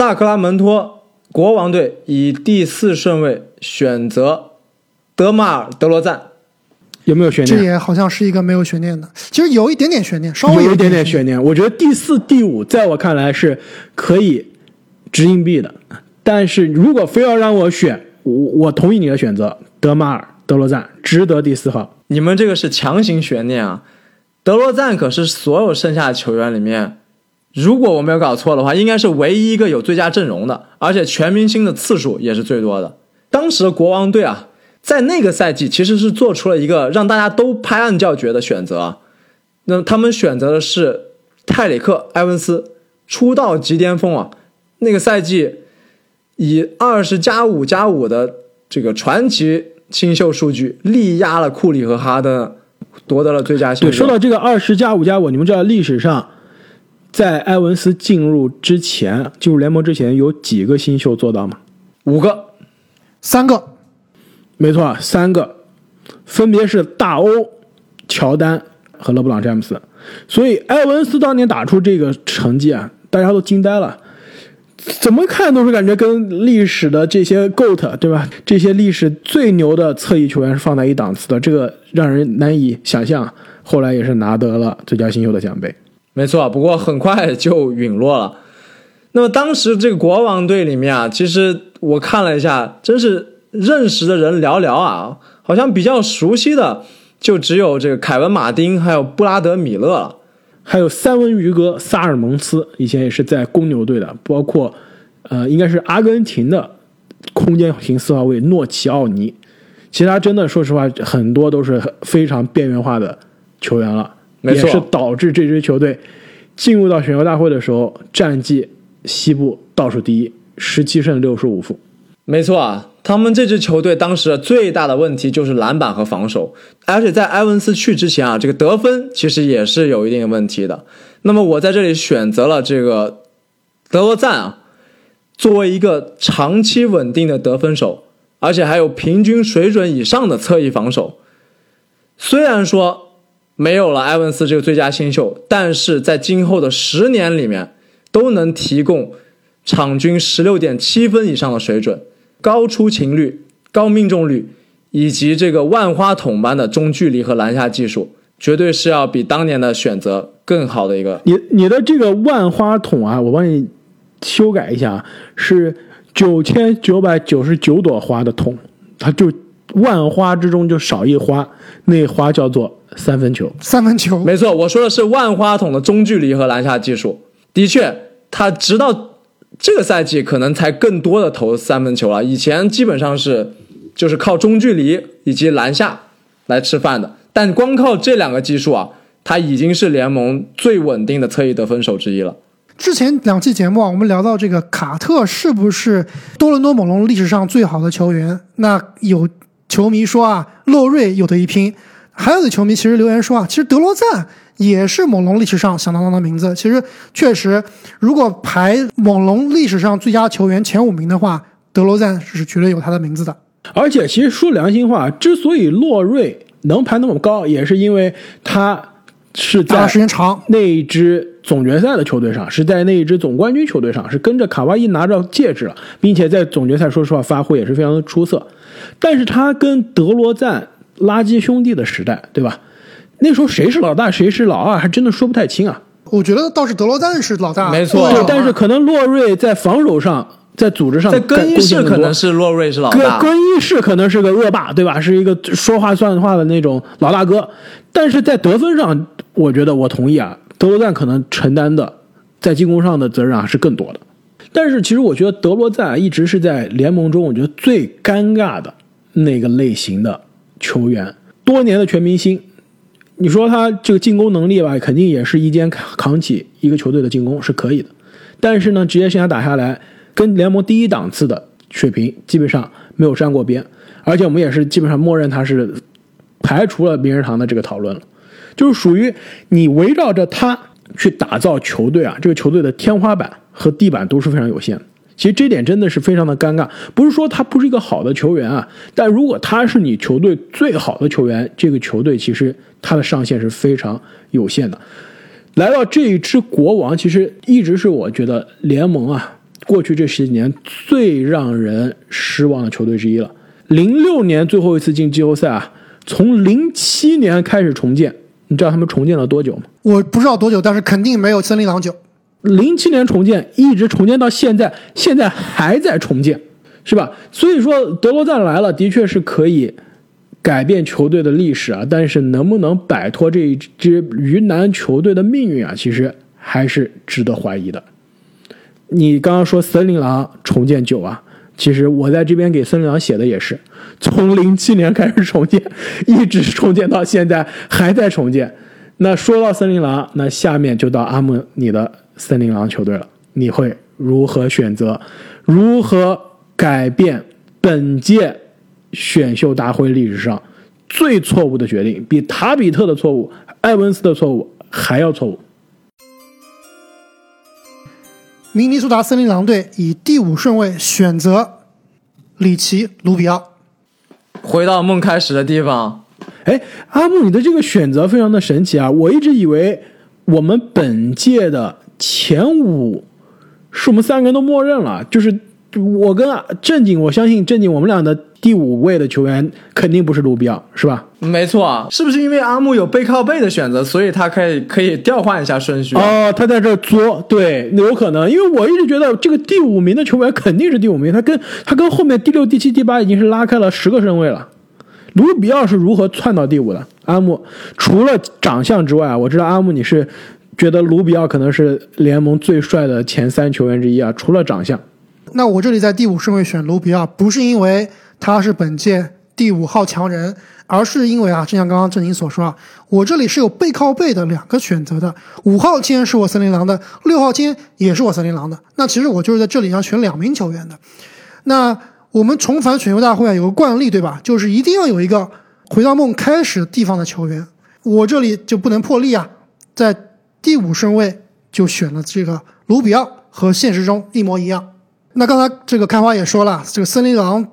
萨克拉门托国王队以第四顺位选择德马尔·德罗赞。有没有悬念？这也好像是一个没有悬念的，其实有一点点悬念，稍微有一点点点悬念。我觉得第四、第五，在我看来是可以掷硬币的。但是如果非要让我选，我我同意你的选择，德马尔·德罗赞值得第四号。你们这个是强行悬念啊！德罗赞可是所有剩下的球员里面，如果我没有搞错的话，应该是唯一一个有最佳阵容的，而且全明星的次数也是最多的。当时的国王队啊。在那个赛季，其实是做出了一个让大家都拍案叫绝的选择。那他们选择的是泰里克·埃文斯，出道即巅峰啊！那个赛季以二十加五加五的这个传奇新秀数据，力压了库里和哈登，夺得了最佳新秀。对，说到这个二十加五加五，你们知道历史上在埃文斯进入之前，进入联盟之前，有几个新秀做到吗？五个，三个。没错，三个，分别是大欧、乔丹和勒布朗詹姆斯。所以埃文斯当年打出这个成绩啊，大家都惊呆了。怎么看都是感觉跟历史的这些 GOAT 对吧？这些历史最牛的侧翼球员是放在一档次的，这个让人难以想象。后来也是拿得了最佳新秀的奖杯。没错，不过很快就陨落了。那么当时这个国王队里面啊，其实我看了一下，真是。认识的人寥寥啊，好像比较熟悉的就只有这个凯文·马丁，还有布拉德·米勒了，还有三文鱼哥萨尔蒙斯，以前也是在公牛队的，包括呃，应该是阿根廷的空间型四号位诺奇奥尼，其他真的说实话很多都是非常边缘化的球员了，也是导致这支球队进入到选秀大会的时候战绩西部倒数第一，十七胜六十五负。没错啊。他们这支球队当时最大的问题就是篮板和防守，而且在埃文斯去之前啊，这个得分其实也是有一定的问题的。那么我在这里选择了这个德罗赞啊，作为一个长期稳定的得分手，而且还有平均水准以上的侧翼防守。虽然说没有了埃文斯这个最佳新秀，但是在今后的十年里面都能提供场均十六点七分以上的水准。高出勤率、高命中率，以及这个万花筒般的中距离和篮下技术，绝对是要比当年的选择更好的一个。你你的这个万花筒啊，我帮你修改一下，是九千九百九十九朵花的筒，它就万花之中就少一花，那花叫做三分球。三分球，没错，我说的是万花筒的中距离和篮下技术。的确，他直到。这个赛季可能才更多的投三分球了，以前基本上是就是靠中距离以及篮下来吃饭的。但光靠这两个技术啊，他已经是联盟最稳定的侧翼得分手之一了。之前两期节目啊，我们聊到这个卡特是不是多伦多猛龙历史上最好的球员？那有球迷说啊，洛瑞有的一拼；还有的球迷其实留言说啊，其实德罗赞。也是猛龙历史上响当当的名字。其实，确实，如果排猛龙历史上最佳球员前五名的话，德罗赞是绝对有他的名字的。而且，其实说良心话，之所以洛瑞能排那么高，也是因为他是在时间长那一支总决赛的球队上，是在那一支总冠军球队上，是跟着卡哇伊拿着戒指了，并且在总决赛说实话发挥也是非常的出色。但是他跟德罗赞垃圾兄弟的时代，对吧？那时候谁是老大，谁是老二，还真的说不太清啊。我觉得倒是德罗赞是老大，没错。但是可能洛瑞在防守上，在组织上，在更衣室可能是洛瑞是老大，更衣室可能是个恶霸，对吧？是一个说话算话的那种老大哥。但是在得分上，我觉得我同意啊，德罗赞可能承担的在进攻上的责任啊是更多的。但是其实我觉得德罗赞一直是在联盟中，我觉得最尴尬的那个类型的球员，多年的全明星。你说他这个进攻能力吧，肯定也是一肩扛扛起一个球队的进攻是可以的，但是呢，职业生涯打下来，跟联盟第一档次的水平基本上没有沾过边，而且我们也是基本上默认他是排除了名人堂的这个讨论了，就是属于你围绕着他去打造球队啊，这个球队的天花板和地板都是非常有限。其实这点真的是非常的尴尬，不是说他不是一个好的球员啊，但如果他是你球队最好的球员，这个球队其实他的上限是非常有限的。来到这一支国王，其实一直是我觉得联盟啊过去这十几年最让人失望的球队之一了。零六年最后一次进季后赛啊，从零七年开始重建，你知道他们重建了多久吗？我不知道多久，但是肯定没有森林狼久。零七年重建，一直重建到现在，现在还在重建，是吧？所以说德罗赞来了，的确是可以改变球队的历史啊，但是能不能摆脱这一支鱼腩球队的命运啊，其实还是值得怀疑的。你刚刚说森林狼重建久啊，其实我在这边给森林狼写的也是，从零七年开始重建，一直重建到现在还在重建。那说到森林狼，那下面就到阿木你的森林狼球队了，你会如何选择？如何改变本届选秀大会历史上最错误的决定？比塔比特的错误、埃文斯的错误还要错误。明尼苏达森林狼队以第五顺位选择里奇·卢比奥。回到梦开始的地方，哎，阿木，你的这个选择非常的神奇啊！我一直以为我们本届的前五是我们三个人都默认了，就是我跟正经，我相信正经，我们俩的第五位的球员肯定不是卢比奥，是吧？没错啊，是不是因为阿木有背靠背的选择，所以他可以可以调换一下顺序？哦，他在这作，对，有可能，因为我一直觉得这个第五名的球员肯定是第五名，他跟他跟后面第六、第七、第八已经是拉开了十个身位了。卢比奥是如何窜到第五的？阿木，除了长相之外啊，我知道阿木你是觉得卢比奥可能是联盟最帅的前三球员之一啊，除了长相。那我这里在第五顺位选卢比奥，不是因为他是本届第五号强人，而是因为啊，正像刚刚郑宁所说啊，我这里是有背靠背的两个选择的，五号签是我森林狼的，六号签也是我森林狼的。那其实我就是在这里要选两名球员的。那我们重返选秀大会啊，有个惯例对吧？就是一定要有一个回到梦开始地方的球员。我这里就不能破例啊，在第五顺位就选了这个卢比奥，和现实中一模一样。那刚才这个开花也说了，这个森林狼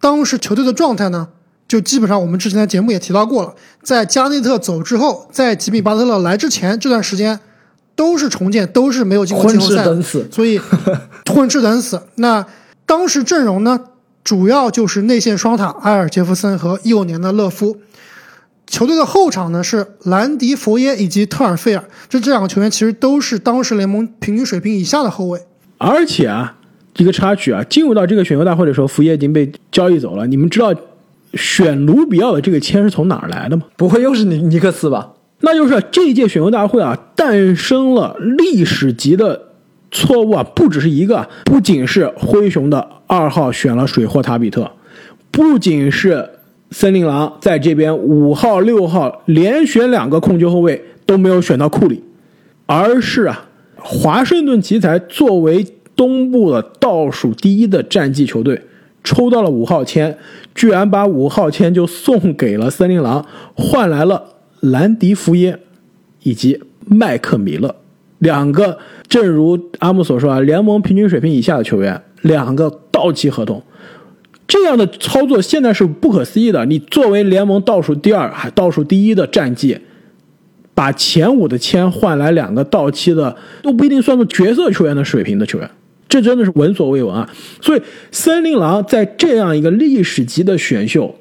当时球队的状态呢，就基本上我们之前的节目也提到过了，在加内特走之后，在吉米巴特勒来之前这段时间，都是重建，都是没有进过季后赛等死所以混吃等死。那当时阵容呢，主要就是内线双塔埃尔杰弗森和一五年的勒夫。球队的后场呢是兰迪佛耶以及特尔费尔，这这两个球员其实都是当时联盟平均水平以下的后卫。而且啊，一个插曲啊，进入到这个选秀大会的时候，福耶已经被交易走了。你们知道选卢比奥的这个签是从哪儿来的吗？不会又是尼尼克斯吧？那就是这一届选秀大会啊，诞生了历史级的错误啊，不只是一个，不仅是灰熊的二号选了水货塔比特，不仅是森林狼在这边五号、六号连选两个控球后卫都没有选到库里，而是啊，华盛顿奇才作为东部的倒数第一的战绩球队，抽到了五号签，居然把五号签就送给了森林狼，换来了兰迪福耶以及麦克米勒两个，正如阿姆所说啊，联盟平均水平以下的球员，两个到期合同。这样的操作现在是不可思议的。你作为联盟倒数第二、还倒数第一的战绩，把前五的签换来两个到期的都不一定算作角色球员的水平的球员，这真的是闻所未闻啊！所以，森林狼在这样一个历史级的选秀，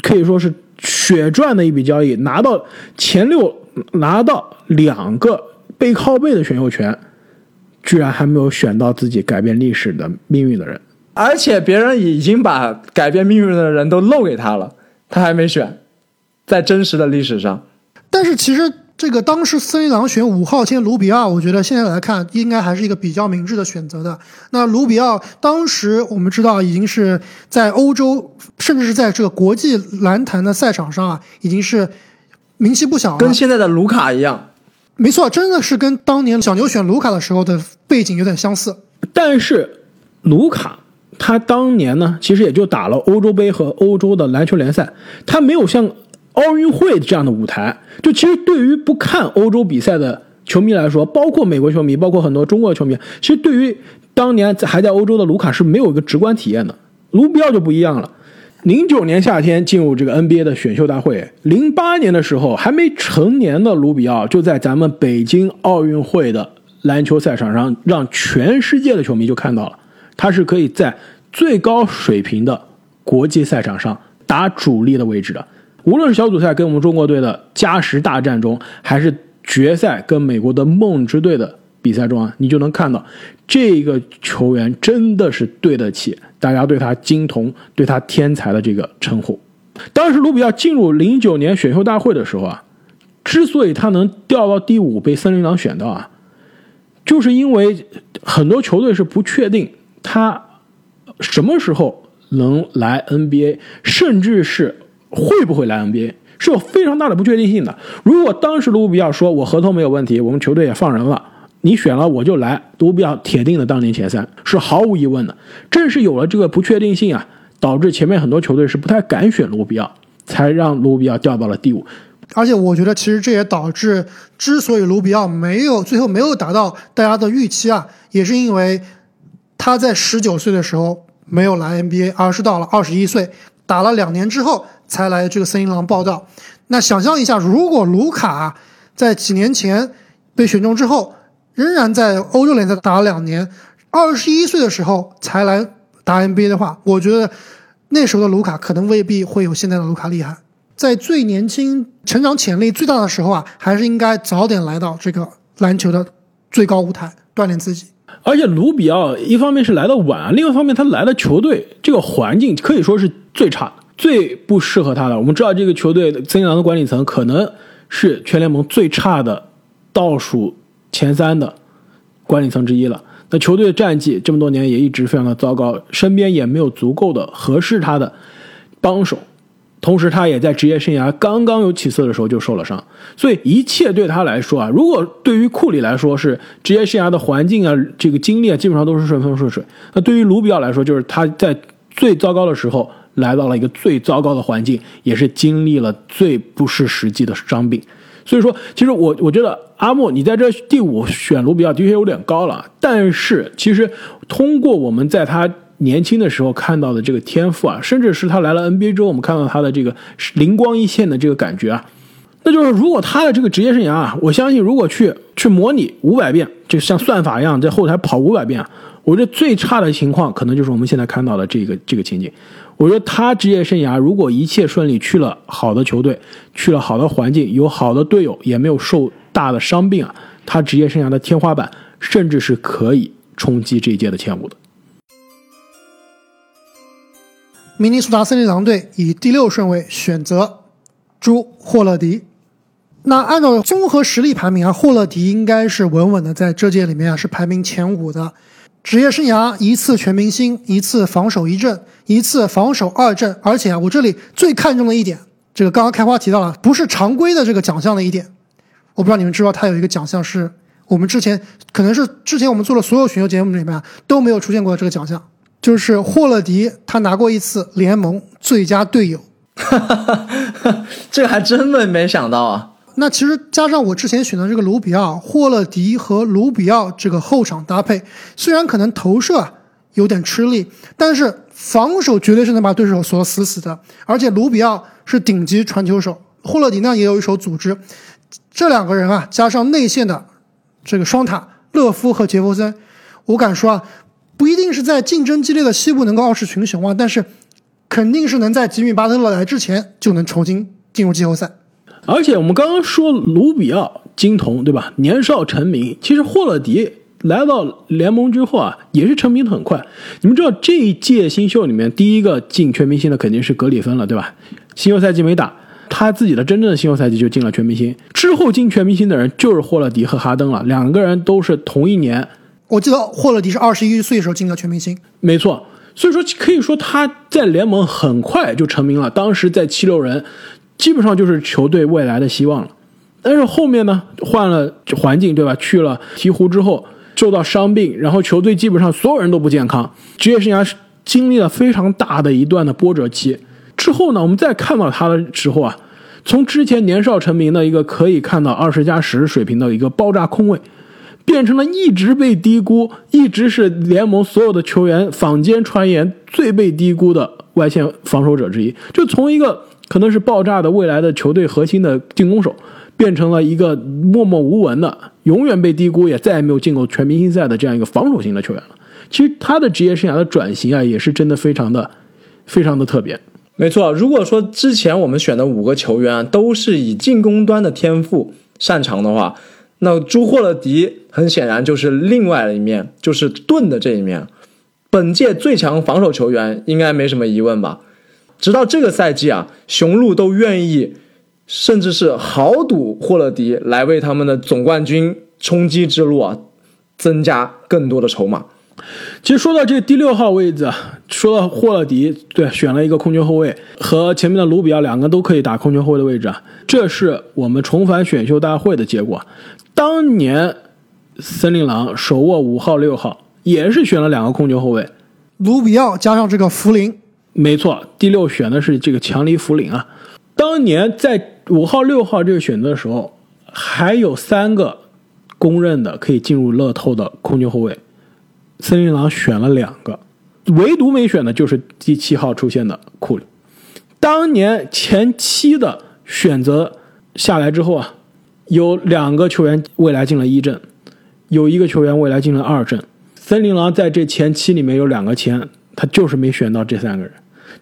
可以说是血赚的一笔交易，拿到前六，拿到两个背靠背的选秀权，居然还没有选到自己改变历史的命运的人。而且别人已经把改变命运的人都漏给他了，他还没选，在真实的历史上，但是其实这个当时森林狼选五号签卢比奥，我觉得现在来看应该还是一个比较明智的选择的。那卢比奥当时我们知道已经是在欧洲，甚至是在这个国际篮坛的赛场上啊，已经是名气不小了。跟现在的卢卡一样。没错，真的是跟当年小牛选卢卡的时候的背景有点相似。但是卢卡他当年呢，其实也就打了欧洲杯和欧洲的篮球联赛，他没有像奥运会这样的舞台。就其实对于不看欧洲比赛的球迷来说，包括美国球迷，包括很多中国球迷，其实对于当年在还在欧洲的卢卡是没有一个直观体验的。卢比奥就不一样了。零九年夏天进入这个 NBA 的选秀大会，零八年的时候还没成年的卢比奥就在咱们北京奥运会的篮球赛场上，让全世界的球迷就看到了，他是可以在最高水平的国际赛场上打主力的位置的。无论是小组赛跟我们中国队的加时大战中，还是决赛跟美国的梦之队的比赛中啊，你就能看到这个球员真的是对得起大家对他金童、对他天才的这个称呼。当时卢比奥进入零九年选秀大会的时候啊，之所以他能掉到第五被森林狼选到啊，就是因为很多球队是不确定他什么时候能来 NBA，甚至是会不会来 NBA，是有非常大的不确定性的。如果当时卢比奥说我合同没有问题，我们球队也放人了，你选了我就来，卢比奥铁定的当年前三是毫无疑问的。正是有了这个不确定性啊。导致前面很多球队是不太敢选卢比奥，才让卢比奥掉到了第五。而且我觉得，其实这也导致，之所以卢比奥没有最后没有达到大家的预期啊，也是因为他在十九岁的时候没有来 NBA，而是到了二十一岁打了两年之后才来这个森林狼报道。那想象一下，如果卢卡在几年前被选中之后，仍然在欧洲联赛打了两年，二十一岁的时候才来。打 NBA 的话，我觉得那时候的卢卡可能未必会有现在的卢卡厉害。在最年轻、成长潜力最大的时候啊，还是应该早点来到这个篮球的最高舞台锻炼自己。而且卢比奥一方面是来的晚，另外一方面他来的球队这个环境可以说是最差、最不适合他的。我们知道这个球队曾阳的管理层可能是全联盟最差的倒数前三的管理层之一了。那球队的战绩这么多年也一直非常的糟糕，身边也没有足够的合适他的帮手，同时他也在职业生涯刚刚有起色的时候就受了伤，所以一切对他来说啊，如果对于库里来说是职业生涯的环境啊，这个经历啊，基本上都是顺风顺水，那对于卢比奥来说，就是他在最糟糕的时候来到了一个最糟糕的环境，也是经历了最不是实际的伤病。所以说，其实我我觉得阿莫你在这第五选卢比奥的确有点高了，但是其实通过我们在他年轻的时候看到的这个天赋啊，甚至是他来了 NBA 之后，我们看到他的这个灵光一现的这个感觉啊，那就是如果他的这个职业生涯啊，我相信如果去去模拟五百遍，就像算法一样在后台跑五百遍啊，我觉得最差的情况可能就是我们现在看到的这个这个情景。我觉得他职业生涯如果一切顺利，去了好的球队，去了好的环境，有好的队友，也没有受大的伤病啊，他职业生涯的天花板甚至是可以冲击这一届的前五的。明尼苏达森林狼队以第六顺位选择朱霍勒迪。那按照综合实力排名啊，霍勒迪应该是稳稳的在这届里面啊是排名前五的。职业生涯一次全明星，一次防守一阵，一次防守二阵，而且啊，我这里最看重的一点，这个刚刚开花提到了，不是常规的这个奖项的一点，我不知道你们知道，他有一个奖项是我们之前可能是之前我们做的所有选秀节目里面都没有出现过的这个奖项，就是霍勒迪他拿过一次联盟最佳队友，这个还真的没想到啊。那其实加上我之前选的这个卢比奥、霍勒迪和卢比奥这个后场搭配，虽然可能投射有点吃力，但是防守绝对是能把对手锁死死的。而且卢比奥是顶级传球手，霍勒迪呢也有一手组织。这两个人啊，加上内线的这个双塔勒夫和杰弗森，我敢说啊，不一定是在竞争激烈的西部能够傲视群雄啊，但是肯定是能在吉米巴特勒来之前就能重新进入季后赛。而且我们刚刚说卢比奥金童对吧？年少成名，其实霍勒迪来到联盟之后啊，也是成名的很快。你们知道这一届新秀里面第一个进全明星的肯定是格里芬了，对吧？新秀赛季没打，他自己的真正的新秀赛季就进了全明星。之后进全明星的人就是霍勒迪和哈登了，两个人都是同一年。我记得霍勒迪是二十一岁的时候进了全明星，没错。所以说可以说他在联盟很快就成名了。当时在七六人。基本上就是球队未来的希望了，但是后面呢换了环境，对吧？去了鹈鹕之后受到伤病，然后球队基本上所有人都不健康，职业生涯经历了非常大的一段的波折期。之后呢，我们再看到他的时候啊，从之前年少成名的一个可以看到二十加十水平的一个爆炸空位，变成了一直被低估，一直是联盟所有的球员坊间传言最被低估的外线防守者之一，就从一个可能是爆炸的未来的球队核心的进攻手，变成了一个默默无闻的、永远被低估，也再也没有进过全明星赛的这样一个防守型的球员了。其实他的职业生涯的转型啊，也是真的非常的、非常的特别。没错，如果说之前我们选的五个球员，都是以进攻端的天赋擅长的话，那朱霍勒迪很显然就是另外的一面，就是盾的这一面。本届最强防守球员应该没什么疑问吧？直到这个赛季啊，雄鹿都愿意，甚至是豪赌霍勒迪来为他们的总冠军冲击之路啊，增加更多的筹码。其实说到这第六号位置，说到霍勒迪，对，选了一个控球后卫，和前面的卢比奥两个都可以打控球后卫的位置啊，这是我们重返选秀大会的结果。当年森林狼手握五号、六号，也是选了两个控球后卫，卢比奥加上这个福林，没错，第六选的是这个强尼福林啊。当年在五号、六号这个选择的时候，还有三个公认的可以进入乐透的控球后卫。森林狼选了两个，唯独没选的就是第七号出现的库里。当年前期的选择下来之后啊，有两个球员未来进了一阵，有一个球员未来进了二阵。森林狼在这前七里面有两个签，他就是没选到这三个人。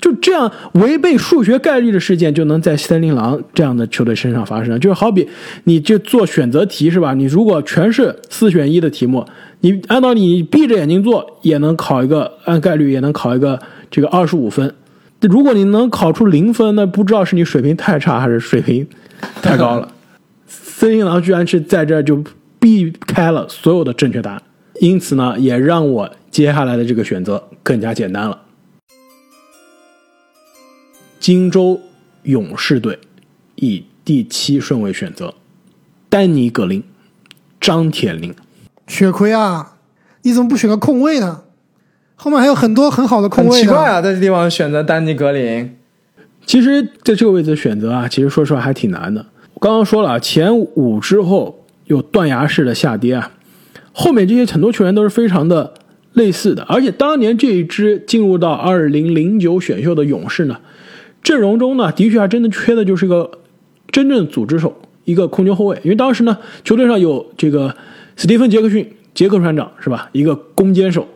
就这样违背数学概率的事件，就能在森林狼这样的球队身上发生。就是好比你这做选择题是吧？你如果全是四选一的题目，你按照你闭着眼睛做也能考一个，按概率也能考一个这个二十五分。如果你能考出零分，那不知道是你水平太差还是水平太高了。森林狼居然是在这就避开了所有的正确答案，因此呢，也让我接下来的这个选择更加简单了。荆州勇士队以第七顺位选择丹尼格林、张铁林。血亏啊！你怎么不选个控卫呢？后面还有很多很好的控很卫的。奇怪啊，在这地方选择丹尼格林。其实在这个位置选择啊，其实说实话还挺难的。我刚刚说了，前五之后有断崖式的下跌啊，后面这些很多球员都是非常的类似的，而且当年这一支进入到二零零九选秀的勇士呢，阵容中呢的确还真的缺的就是个真正组织手，一个控球后卫，因为当时呢球队上有这个斯蒂芬杰克逊杰克船长是吧，一个攻坚手，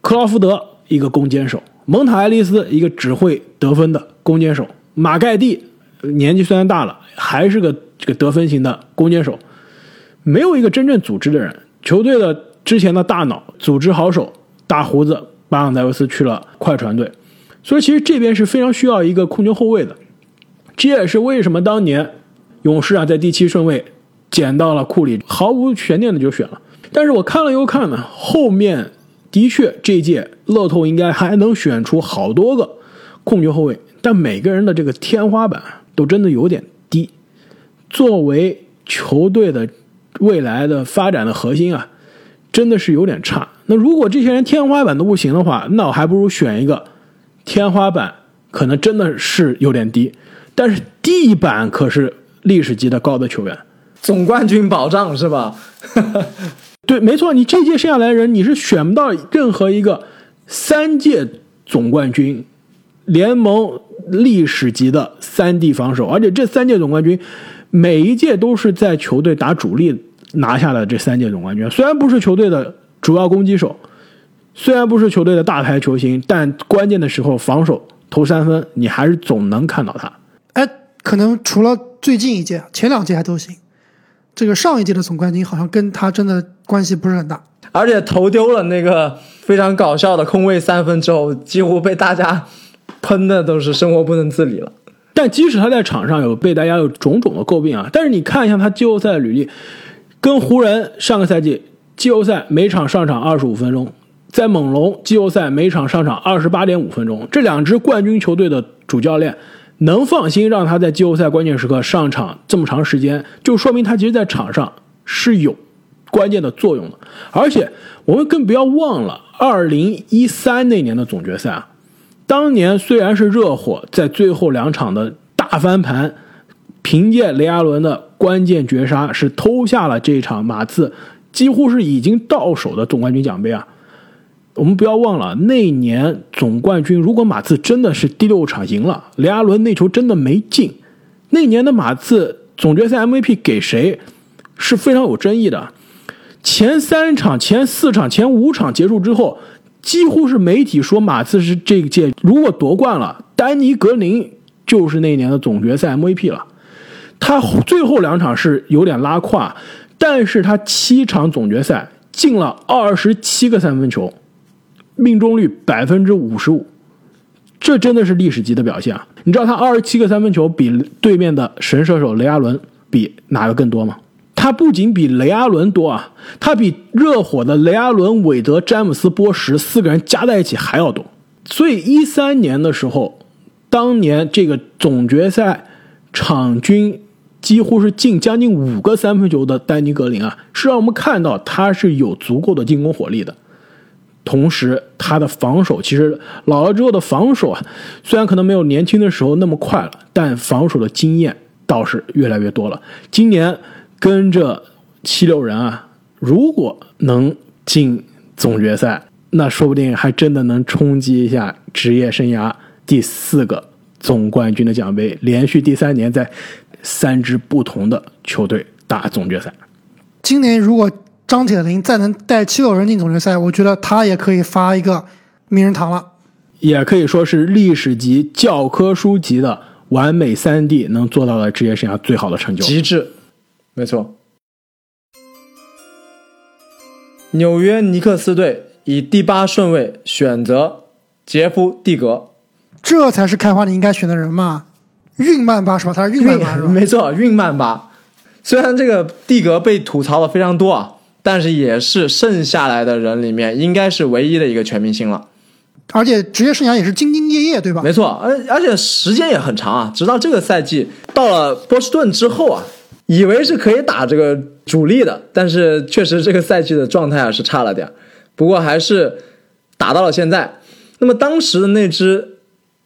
克劳福德一个攻坚手，蒙塔爱丽丝一个只会得分的攻坚手，马盖蒂年纪虽然大了，还是个这个得分型的攻坚手，没有一个真正组织的人。球队的之前的大脑组织好手大胡子巴朗戴维斯去了快船队，所以其实这边是非常需要一个控球后卫的。这也是为什么当年勇士啊在第七顺位捡到了库里，毫无悬念的就选了。但是我看了又看呢，后面的确这届乐透应该还能选出好多个控球后卫，但每个人的这个天花板都真的有点低。作为球队的未来的发展的核心啊，真的是有点差。那如果这些人天花板都不行的话，那我还不如选一个天花板可能真的是有点低，但是地板可是历史级的高的球员。总冠军保障是吧？对，没错，你这届剩下来的人，你是选不到任何一个三届总冠军、联盟历史级的三 D 防守，而且这三届总冠军每一届都是在球队打主力拿下了这三届总冠军。虽然不是球队的主要攻击手，虽然不是球队的大牌球星，但关键的时候防守投三分，你还是总能看到他。哎，可能除了最近一届，前两届还都行。这个上一届的总冠军好像跟他真的关系不是很大。而且投丢了那个非常搞笑的空位三分之后，几乎被大家喷的都是生活不能自理了。但即使他在场上有被大家有种种的诟病啊，但是你看一下他季后赛的履历，跟湖人上个赛季季后赛每场上场二十五分钟，在猛龙季后赛每场上场二十八点五分钟，这两支冠军球队的主教练能放心让他在季后赛关键时刻上场这么长时间，就说明他其实在场上是有关键的作用的。而且我们更不要忘了，二零一三那年的总决赛啊，当年虽然是热火在最后两场的大翻盘，凭借雷阿伦的关键绝杀是偷下了这场马刺几乎是已经到手的总冠军奖杯啊。我们不要忘了那年总冠军，如果马刺真的是第六场赢了，雷阿伦那球真的没进，那年的马刺总决赛 MVP 给谁是非常有争议的。前三场、前四场、前五场结束之后，几乎是媒体说马刺是这一届如果夺冠了，丹尼格林就是那年的总决赛 MVP 了。他最后两场是有点拉胯，但是他七场总决赛进了二十七个三分球，命中率百分之五十五，这真的是历史级的表现啊！你知道他二十七个三分球比对面的神射手雷阿伦比哪个更多吗？他不仅比雷阿伦多啊，他比热火的雷阿伦、韦德、詹姆斯、波什四个人加在一起还要多。所以一三年的时候，当年这个总决赛场均几乎是进将近五个三分球的丹尼格林啊，是让我们看到他是有足够的进攻火力的。同时，他的防守其实老了之后的防守啊，虽然可能没有年轻的时候那么快了，但防守的经验倒是越来越多了。今年。跟着七六人啊，如果能进总决赛，那说不定还真的能冲击一下职业生涯第四个总冠军的奖杯，连续第三年在三支不同的球队打总决赛。今年如果张铁林再能带七六人进总决赛，我觉得他也可以发一个名人堂了，也可以说是历史级、教科书级的完美三 D 能做到的职业生涯最好的成就，极致。没错，纽约尼克斯队以第八顺位选择杰夫·蒂格，这才是开花你应该选的人嘛？运曼巴是吧？他是运曼巴是吧？没错，运曼巴。虽然这个蒂格被吐槽的非常多啊，但是也是剩下来的人里面应该是唯一的一个全明星了。而且职业生涯也是兢兢业业，对吧？没错，而而且时间也很长啊，直到这个赛季到了波士顿之后啊。以为是可以打这个主力的，但是确实这个赛季的状态啊是差了点不过还是打到了现在。那么当时的那支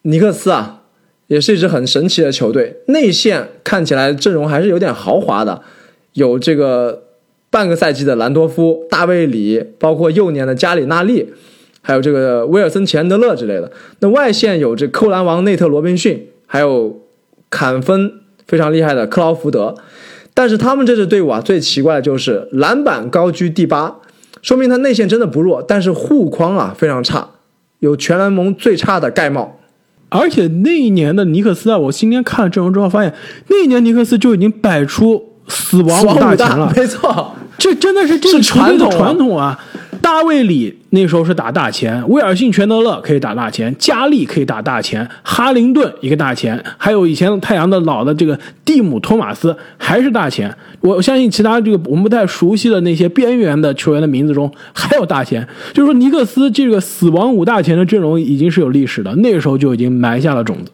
尼克斯啊，也是一支很神奇的球队，内线看起来阵容还是有点豪华的，有这个半个赛季的兰多夫、大卫里，包括幼年的加里纳利，还有这个威尔森·钱德勒之类的。那外线有这扣篮王内特·罗宾逊，还有砍分非常厉害的克劳福德。但是他们这支队伍啊，最奇怪的就是篮板高居第八，说明他内线真的不弱，但是护框啊非常差，有全联盟最差的盖帽。而且那一年的尼克斯啊，我今天看了阵容之后发现，那一年尼克斯就已经摆出死亡五大强了，没错，这真的是这个传统传统啊。大卫里那时候是打大前，威尔逊·全德勒可以打大前，加利可以打大前，哈林顿一个大前，还有以前太阳的老的这个蒂姆·托马斯还是大前。我相信其他这个我们不太熟悉的那些边缘的球员的名字中还有大前，就是说尼克斯这个死亡五大前的阵容已经是有历史的，那个时候就已经埋下了种子。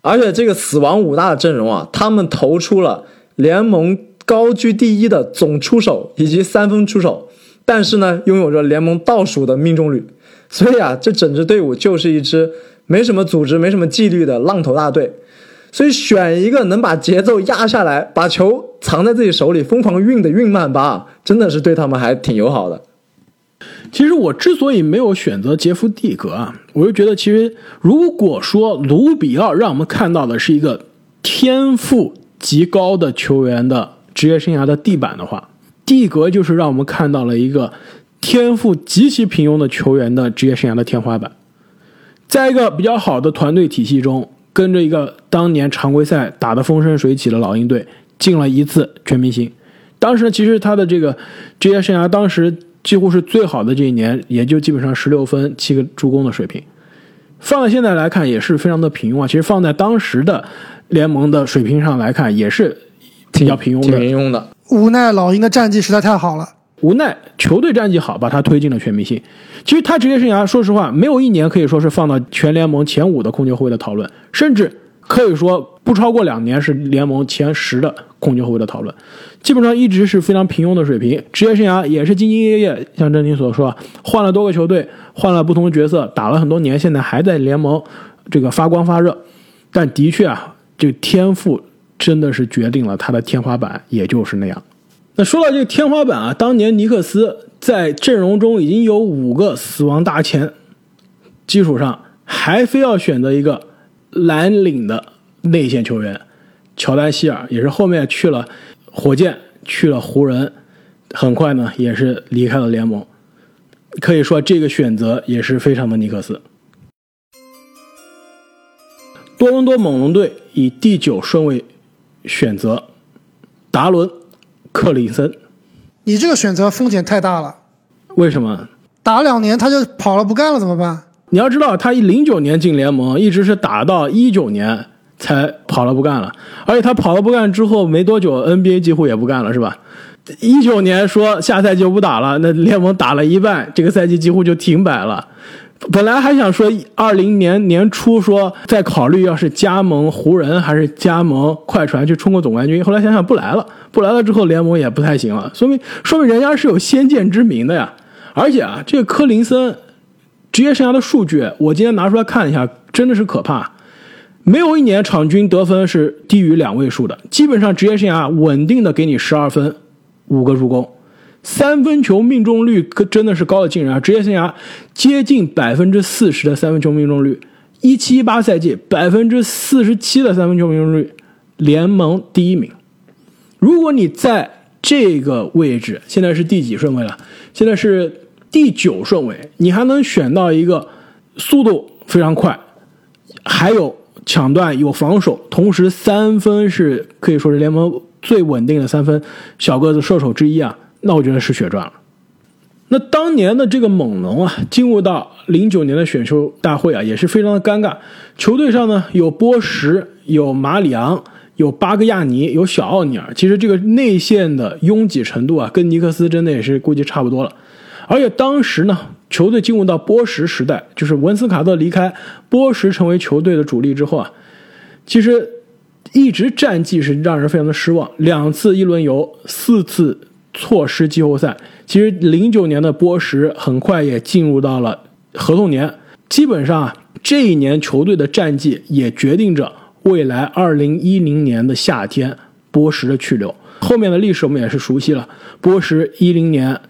而且这个死亡五大的阵容啊，他们投出了联盟高居第一的总出手以及三分出手。但是呢，拥有着联盟倒数的命中率，所以啊，这整支队伍就是一支没什么组织、没什么纪律的浪头大队。所以选一个能把节奏压下来、把球藏在自己手里、疯狂运的运曼巴，真的是对他们还挺友好的。其实我之所以没有选择杰夫·蒂格啊，我就觉得，其实如果说卢比奥让我们看到的是一个天赋极高的球员的职业生涯的地板的话。蒂格就是让我们看到了一个天赋极其平庸的球员的职业生涯的天花板，在一个比较好的团队体系中，跟着一个当年常规赛打得风生水起的老鹰队进了一次全明星。当时其实他的这个职业生涯当时几乎是最好的这一年，也就基本上十六分七个助攻的水平。放在现在来看也是非常的平庸啊。其实放在当时的联盟的水平上来看，也是比较平庸的。平庸的。无奈老鹰的战绩实在太好了，无奈球队战绩好，把他推进了全明星。其实他职业生涯，说实话，没有一年可以说是放到全联盟前五的控球后卫的讨论，甚至可以说不超过两年是联盟前十的控球后卫的讨论。基本上一直是非常平庸的水平，职业生涯也是兢兢业业，像郑宁所说，换了多个球队，换了不同的角色，打了很多年，现在还在联盟这个发光发热。但的确啊，这个天赋。真的是决定了他的天花板，也就是那样。那说到这个天花板啊，当年尼克斯在阵容中已经有五个死亡大前基础上，还非要选择一个蓝领的内线球员乔丹希尔，也是后面去了火箭，去了湖人，很快呢也是离开了联盟。可以说这个选择也是非常的尼克斯。多伦多猛龙队以第九顺位选择达伦·克里森，你这个选择风险太大了，为什么？打两年他就跑了不干了怎么办？你要知道，他零九年进联盟，一直是打到一九年才跑了不干了，而且他跑了不干之后没多久，NBA 几乎也不干了，是吧？一九年说下赛季就不打了，那联盟打了一半，这个赛季几乎就停摆了。本来还想说二零年年初说再考虑，要是加盟湖人还是加盟快船去冲个总冠军。后来想想不来了，不来了之后联盟也不太行了，说明说明人家是有先见之明的呀。而且啊，这个科林森职业生涯的数据，我今天拿出来看一下，真的是可怕。没有一年场均得分是低于两位数的，基本上职业生涯稳定的给你十二分，五个助攻。三分球命中率可真的是高的惊人啊！职业生涯接近百分之四十的三分球命中率，一七一八赛季百分之四十七的三分球命中率，联盟第一名。如果你在这个位置，现在是第几顺位了？现在是第九顺位，你还能选到一个速度非常快，还有抢断、有防守，同时三分是可以说是联盟最稳定的三分小个子射手之一啊！那我觉得是血赚了。那当年的这个猛龙啊，进入到零九年的选秀大会啊，也是非常的尴尬。球队上呢有波什、有马里昂、有巴格亚尼、有小奥尼尔，其实这个内线的拥挤程度啊，跟尼克斯真的也是估计差不多了。而且当时呢，球队进入到波什时代，就是文斯卡特离开，波什成为球队的主力之后啊，其实一直战绩是让人非常的失望，两次一轮游，四次。错失季后赛，其实零九年的波什很快也进入到了合同年，基本上啊这一年球队的战绩也决定着未来二零一零年的夏天波什的去留。后面的历史我们也是熟悉了，波什一零年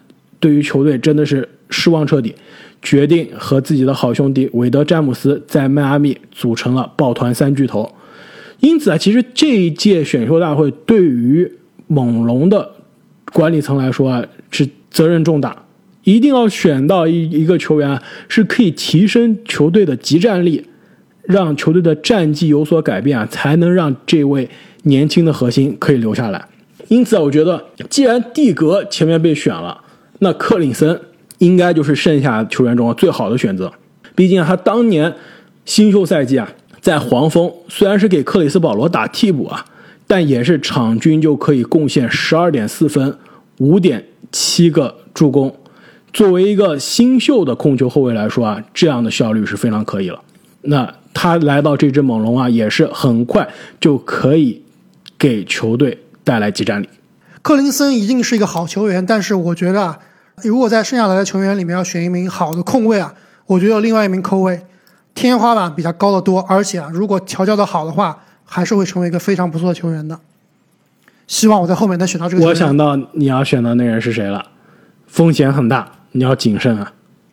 对于球队真的是失望彻底，决定和自己的好兄弟韦德詹姆斯在迈阿密组成了抱团三巨头。因此啊，其实这一届选秀大会对于猛龙的。管理层来说啊，是责任重大，一定要选到一一个球员是可以提升球队的集战力，让球队的战绩有所改变啊，才能让这位年轻的核心可以留下来。因此啊，我觉得既然蒂格前面被选了，那克林森应该就是剩下球员中最好的选择。毕竟他当年新秀赛季啊，在黄蜂虽然是给克里斯保罗打替补啊。但也是场均就可以贡献十二点四分、五点七个助攻。作为一个新秀的控球后卫来说啊，这样的效率是非常可以了。那他来到这支猛龙啊，也是很快就可以给球队带来集战力。克林森一定是一个好球员，但是我觉得啊，如果在剩下来的球员里面要选一名好的控卫啊，我觉得另外一名控卫天花板比他高得多，而且啊，如果调教的好的话。还是会成为一个非常不错的球员的。希望我在后面能选到这个。我想到你要选的那人是谁了，风险很大，你要谨慎啊。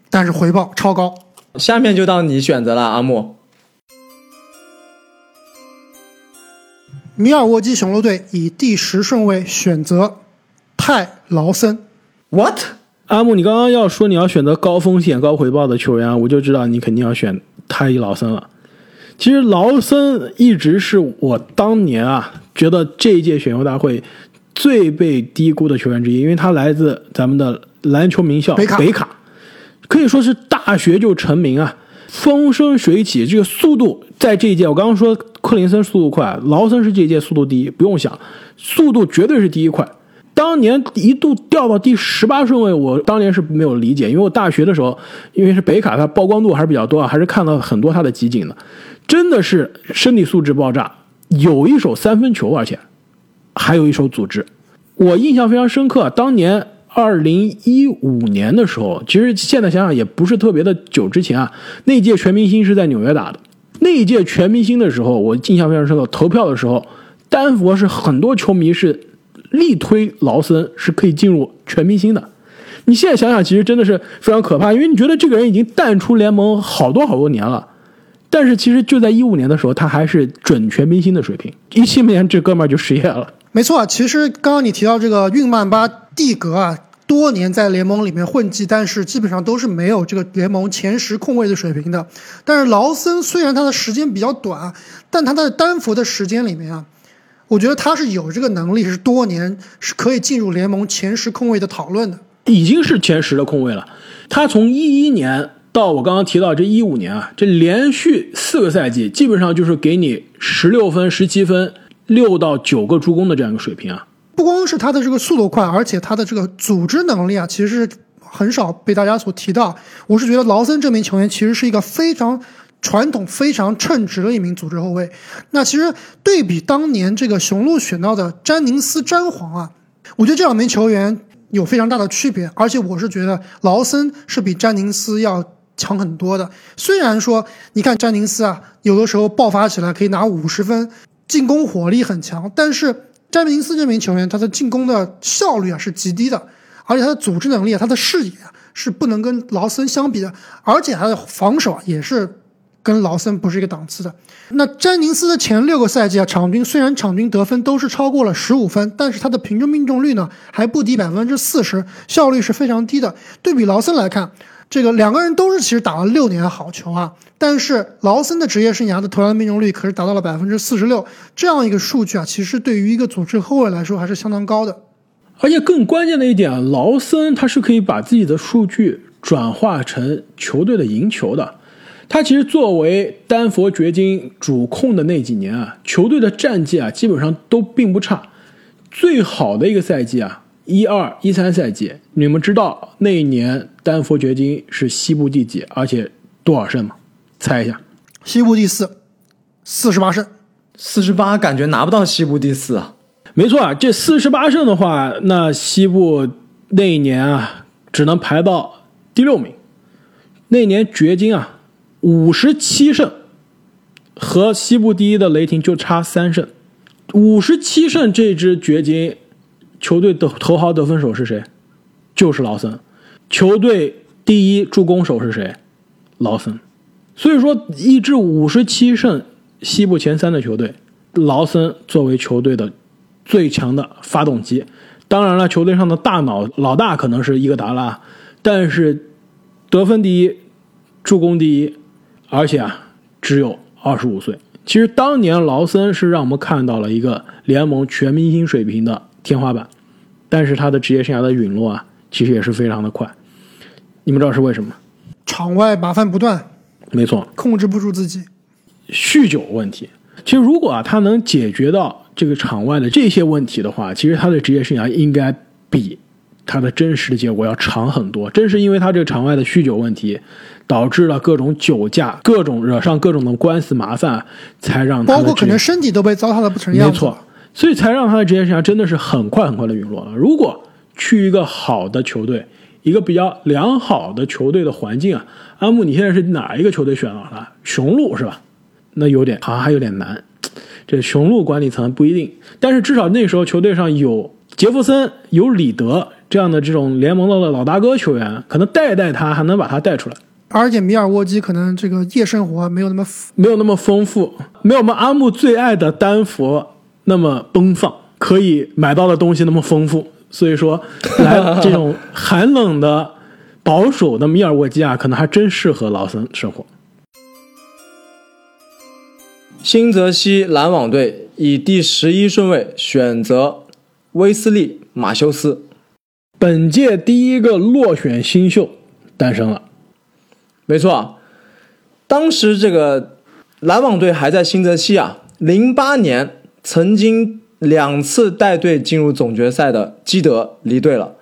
但是回报超高。下面就到你选择了，阿木。米尔沃基雄鹿队以第十顺位选择泰劳森。What？阿木，你刚刚要说你要选择高风险高回报的球员，我就知道你肯定要选泰伊劳森了。其实劳森一直是我当年啊觉得这一届选秀大会最被低估的球员之一，因为他来自咱们的篮球名校北卡，北卡可以说是大学就成名啊，风生水起。这个速度在这一届，我刚刚说克林森速度快，劳森是这一届速度第一，不用想，速度绝对是第一快。当年一度掉到第十八顺位，我当年是没有理解，因为我大学的时候，因为是北卡，它曝光度还是比较多啊，还是看到很多他的集锦的。真的是身体素质爆炸，有一手三分球，而且还有一手组织。我印象非常深刻，当年二零一五年的时候，其实现在想想也不是特别的久之前啊。那届全明星是在纽约打的，那一届全明星的时候，我印象非常深刻。投票的时候，丹佛是很多球迷是力推劳森是可以进入全明星的。你现在想想，其实真的是非常可怕，因为你觉得这个人已经淡出联盟好多好多年了，但是其实就在一五年的时候，他还是准全明星的水平。一七年这哥们儿就失业了。没错，其实刚刚你提到这个运曼巴蒂格啊，多年在联盟里面混迹，但是基本上都是没有这个联盟前十控卫的水平的。但是劳森虽然他的时间比较短，但他在丹佛的时间里面啊，我觉得他是有这个能力，是多年是可以进入联盟前十控卫的讨论的。已经是前十的控卫了。他从一一年到我刚刚提到这一五年啊，这连续四个赛季，基本上就是给你十六分、十七分、六到九个助攻的这样一个水平啊。不光是他的这个速度快，而且他的这个组织能力啊，其实是很少被大家所提到。我是觉得劳森这名球员其实是一个非常传统、非常称职的一名组织后卫。那其实对比当年这个雄鹿选到的詹宁斯、詹皇啊，我觉得这两名球员。有非常大的区别，而且我是觉得劳森是比詹宁斯要强很多的。虽然说，你看詹宁斯啊，有的时候爆发起来可以拿五十分，进攻火力很强，但是詹宁斯这名球员他的进攻的效率啊是极低的，而且他的组织能力啊，他的视野啊是不能跟劳森相比的，而且他的防守啊也是。跟劳森不是一个档次的。那詹宁斯的前六个赛季啊，场均虽然场均得分都是超过了十五分，但是他的平均命中率呢还不低百分之四十，效率是非常低的。对比劳森来看，这个两个人都是其实打了六年好球啊，但是劳森的职业生涯的投篮命中率可是达到了百分之四十六，这样一个数据啊，其实对于一个组织后卫来说还是相当高的。而且更关键的一点啊，劳森他是可以把自己的数据转化成球队的赢球的。他其实作为丹佛掘金主控的那几年啊，球队的战绩啊基本上都并不差。最好的一个赛季啊，一二一三赛季，你们知道那一年丹佛掘金是西部第几，而且多少胜吗？猜一下。西部第四，四十八胜。四十八，感觉拿不到西部第四啊。没错啊，这四十八胜的话，那西部那一年啊，只能排到第六名。那年掘金啊。五十七胜，和西部第一的雷霆就差三胜。五十七胜这支掘金球队的头号得分手是谁？就是劳森。球队第一助攻手是谁？劳森。所以说，一支五十七胜西部前三的球队，劳森作为球队的最强的发动机。当然了，球队上的大脑老大可能是伊戈达拉，但是得分第一，助攻第一。而且啊，只有二十五岁。其实当年劳森是让我们看到了一个联盟全明星水平的天花板，但是他的职业生涯的陨落啊，其实也是非常的快。你们知道是为什么？场外麻烦不断。没错，控制不住自己，酗酒问题。其实如果啊，他能解决到这个场外的这些问题的话，其实他的职业生涯应该比他的真实的结果要长很多。正是因为他这个场外的酗酒问题。导致了各种酒驾，各种惹上各种的官司麻烦，才让包括可能身体都被糟蹋的不成样子。没错，所以才让他的职业生涯真的是很快很快的陨落了。如果去一个好的球队，一个比较良好的球队的环境啊，阿木，你现在是哪一个球队选到了？雄鹿是吧？那有点好像还有点难。这雄鹿管理层不一定，但是至少那时候球队上有杰弗森、有里德这样的这种联盟的老大哥球员，可能带带他，还能把他带出来。而且米尔沃基可能这个夜生活没有那么没有那么丰富，没有我们阿木最爱的丹佛那么奔放，可以买到的东西那么丰富。所以说，来这种寒冷的、保守的密尔沃基啊，可能还真适合劳森生活。新泽西篮网队以第十一顺位选择威斯利·马修斯，本届第一个落选新秀诞生了。没错，当时这个篮网队还在新泽西啊。零八年曾经两次带队进入总决赛的基德离队了。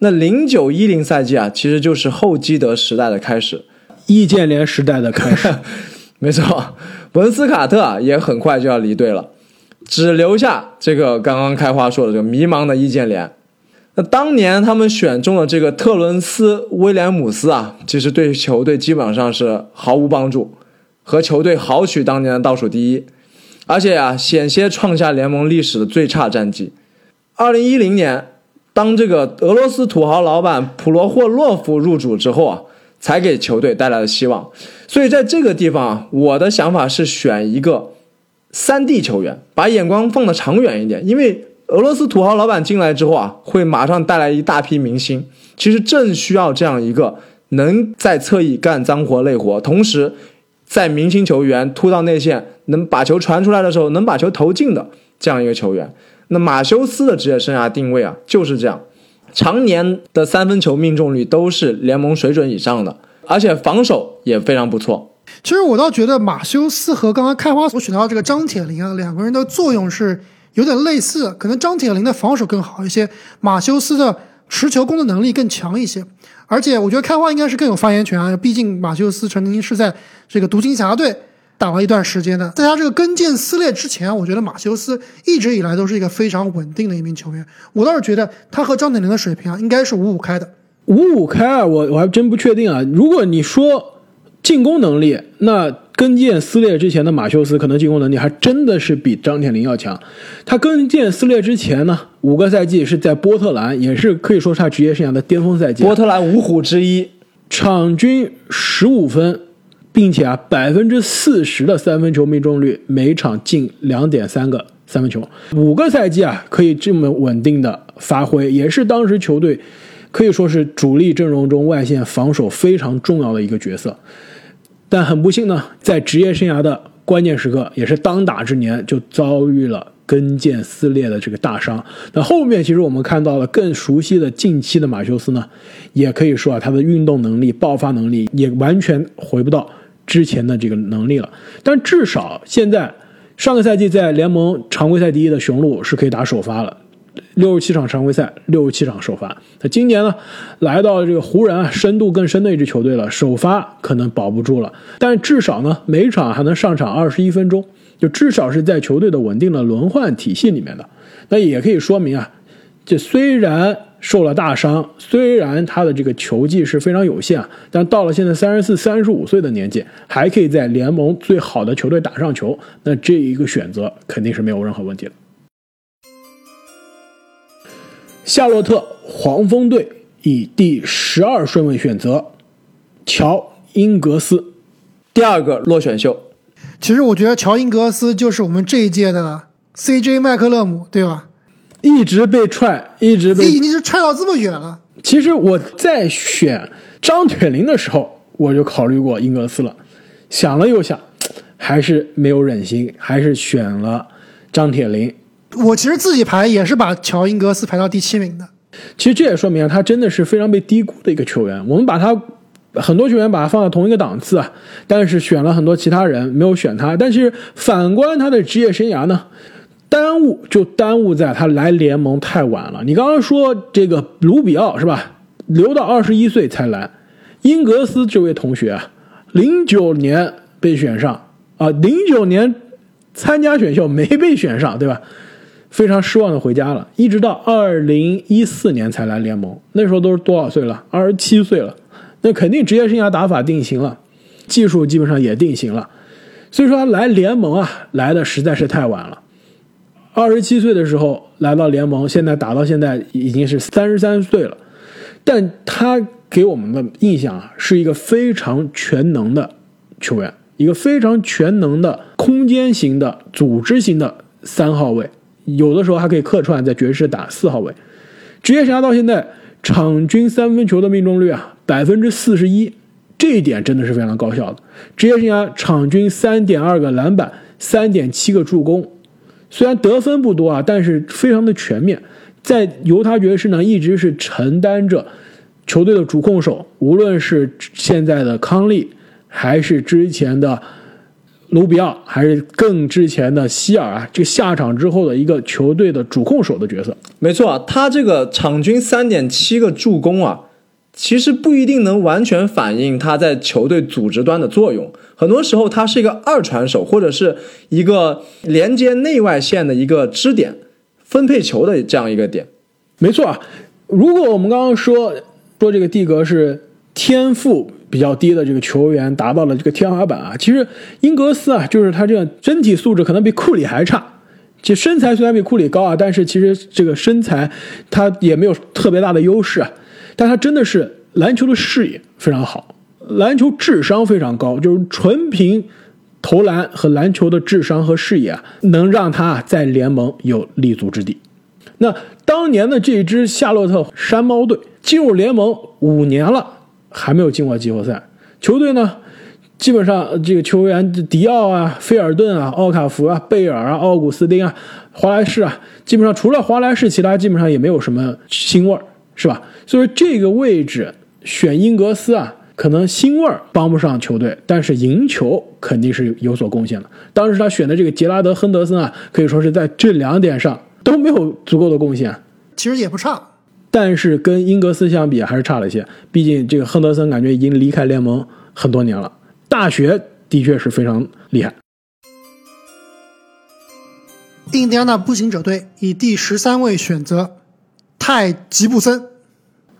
那零九一零赛季啊，其实就是后基德时代的开始，易建联时代的开始。没错，文斯卡特啊也很快就要离队了，只留下这个刚刚开花说的这个迷茫的易建联。那当年他们选中了这个特伦斯·威廉姆斯啊，其实对球队基本上是毫无帮助，和球队豪取当年的倒数第一，而且啊，险些创下联盟历史的最差战绩。二零一零年，当这个俄罗斯土豪老板普罗霍洛夫入主之后啊，才给球队带来了希望。所以在这个地方啊，我的想法是选一个三 D 球员，把眼光放得长远一点，因为俄罗斯土豪老板进来之后啊，会马上带来一大批明星。其实正需要这样一个能在侧翼干脏活累活，同时在明星球员突到内线能把球传出来的时候能把球投进的这样一个球员。那马修斯的职业生涯定位啊就是这样，常年的三分球命中率都是联盟水准以上的，而且防守也非常不错。其实我倒觉得马修斯和刚刚开花所选到这个张铁林啊，两个人的作用是有点类似，可能张铁林的防守更好一些，马修斯的持球攻的能力更强一些。而且我觉得开花应该是更有发言权啊，毕竟马修斯曾经是在这个独行侠队。打了一段时间的，在他这个跟腱撕裂之前，我觉得马修斯一直以来都是一个非常稳定的一名球员。我倒是觉得他和张铁林的水平啊，应该是五五开的。五五开啊，我我还真不确定啊。如果你说进攻能力，那跟腱撕裂之前的马修斯可能进攻能力还真的是比张铁林要强。他跟腱撕裂之前呢，五个赛季是在波特兰，也是可以说是他职业生涯的巅峰赛季。波特兰五虎之一，场均十五分。并且啊，百分之四十的三分球命中率，每场进两点三个三分球，五个赛季啊，可以这么稳定的发挥，也是当时球队可以说是主力阵容中外线防守非常重要的一个角色。但很不幸呢，在职业生涯的关键时刻，也是当打之年，就遭遇了跟腱撕裂的这个大伤。那后面其实我们看到了更熟悉的近期的马修斯呢，也可以说啊，他的运动能力、爆发能力也完全回不到。之前的这个能力了，但至少现在上个赛季在联盟常规赛第一的雄鹿是可以打首发了，六十七场常规赛，六十七场首发。那今年呢，来到这个湖人啊，深度更深的一支球队了，首发可能保不住了，但至少呢，每场还能上场二十一分钟，就至少是在球队的稳定的轮换体系里面的。那也可以说明啊，这虽然。受了大伤，虽然他的这个球技是非常有限啊，但到了现在三十四、三十五岁的年纪，还可以在联盟最好的球队打上球，那这一个选择肯定是没有任何问题的。夏洛特黄蜂队以第十二顺位选择乔英格斯，第二个落选秀。其实我觉得乔英格斯就是我们这一届的 CJ 麦克勒姆，对吧？一直被踹，一直被已经是踹到这么远了。其实我在选张铁林的时候，我就考虑过英格斯了，想了又想，还是没有忍心，还是选了张铁林。我其实自己排也是把乔英格斯排到第七名的。其实这也说明他真的是非常被低估的一个球员。我们把他很多球员把他放在同一个档次啊，但是选了很多其他人，没有选他。但是反观他的职业生涯呢？耽误就耽误在他来联盟太晚了。你刚刚说这个卢比奥是吧？留到二十一岁才来。英格斯这位同学啊，零九年被选上啊，零九年参加选秀没被选上，对吧？非常失望的回家了。一直到二零一四年才来联盟，那时候都是多少岁了？二十七岁了。那肯定职业生涯打法定型了，技术基本上也定型了。所以说他来联盟啊，来的实在是太晚了。二十七岁的时候来到联盟，现在打到现在已经是三十三岁了，但他给我们的印象啊，是一个非常全能的球员，一个非常全能的空间型的组织型的三号位，有的时候还可以客串在爵士打四号位。职业生涯到现在，场均三分球的命中率啊百分之四十一，这一点真的是非常高效的。职业生涯场均三点二个篮板，三点七个助攻。虽然得分不多啊，但是非常的全面。在犹他爵士呢，一直是承担着球队的主控手，无论是现在的康利，还是之前的卢比奥，还是更之前的希尔啊，这个下场之后的一个球队的主控手的角色。没错啊，他这个场均三点七个助攻啊。其实不一定能完全反映他在球队组织端的作用，很多时候他是一个二传手，或者是一个连接内外线的一个支点，分配球的这样一个点。没错啊，如果我们刚刚说说这个蒂格是天赋比较低的这个球员达到了这个天花板啊，其实英格斯啊，就是他这个身体素质可能比库里还差，其实身材虽然比库里高啊，但是其实这个身材他也没有特别大的优势啊。但他真的是篮球的视野非常好，篮球智商非常高，就是纯凭投篮和篮球的智商和视野啊，能让他在联盟有立足之地。那当年的这支夏洛特山猫队进入联盟五年了，还没有进过季后赛。球队呢，基本上这个球员迪奥啊、菲尔顿啊、奥卡福啊、贝尔啊、奥古斯丁啊、华莱士啊，基本上除了华莱士，其他基本上也没有什么新味儿，是吧？所以这个位置选英格斯啊，可能新味儿帮不上球队，但是赢球肯定是有所贡献的。当时他选的这个杰拉德·亨德森啊，可以说是在这两点上。都没有足够的贡献，其实也不差，但是跟英格斯相比还是差了一些。毕竟这个亨德森感觉已经离开联盟很多年了，大学的确是非常厉害。印第安纳步行者队以第十三位选择泰吉布森。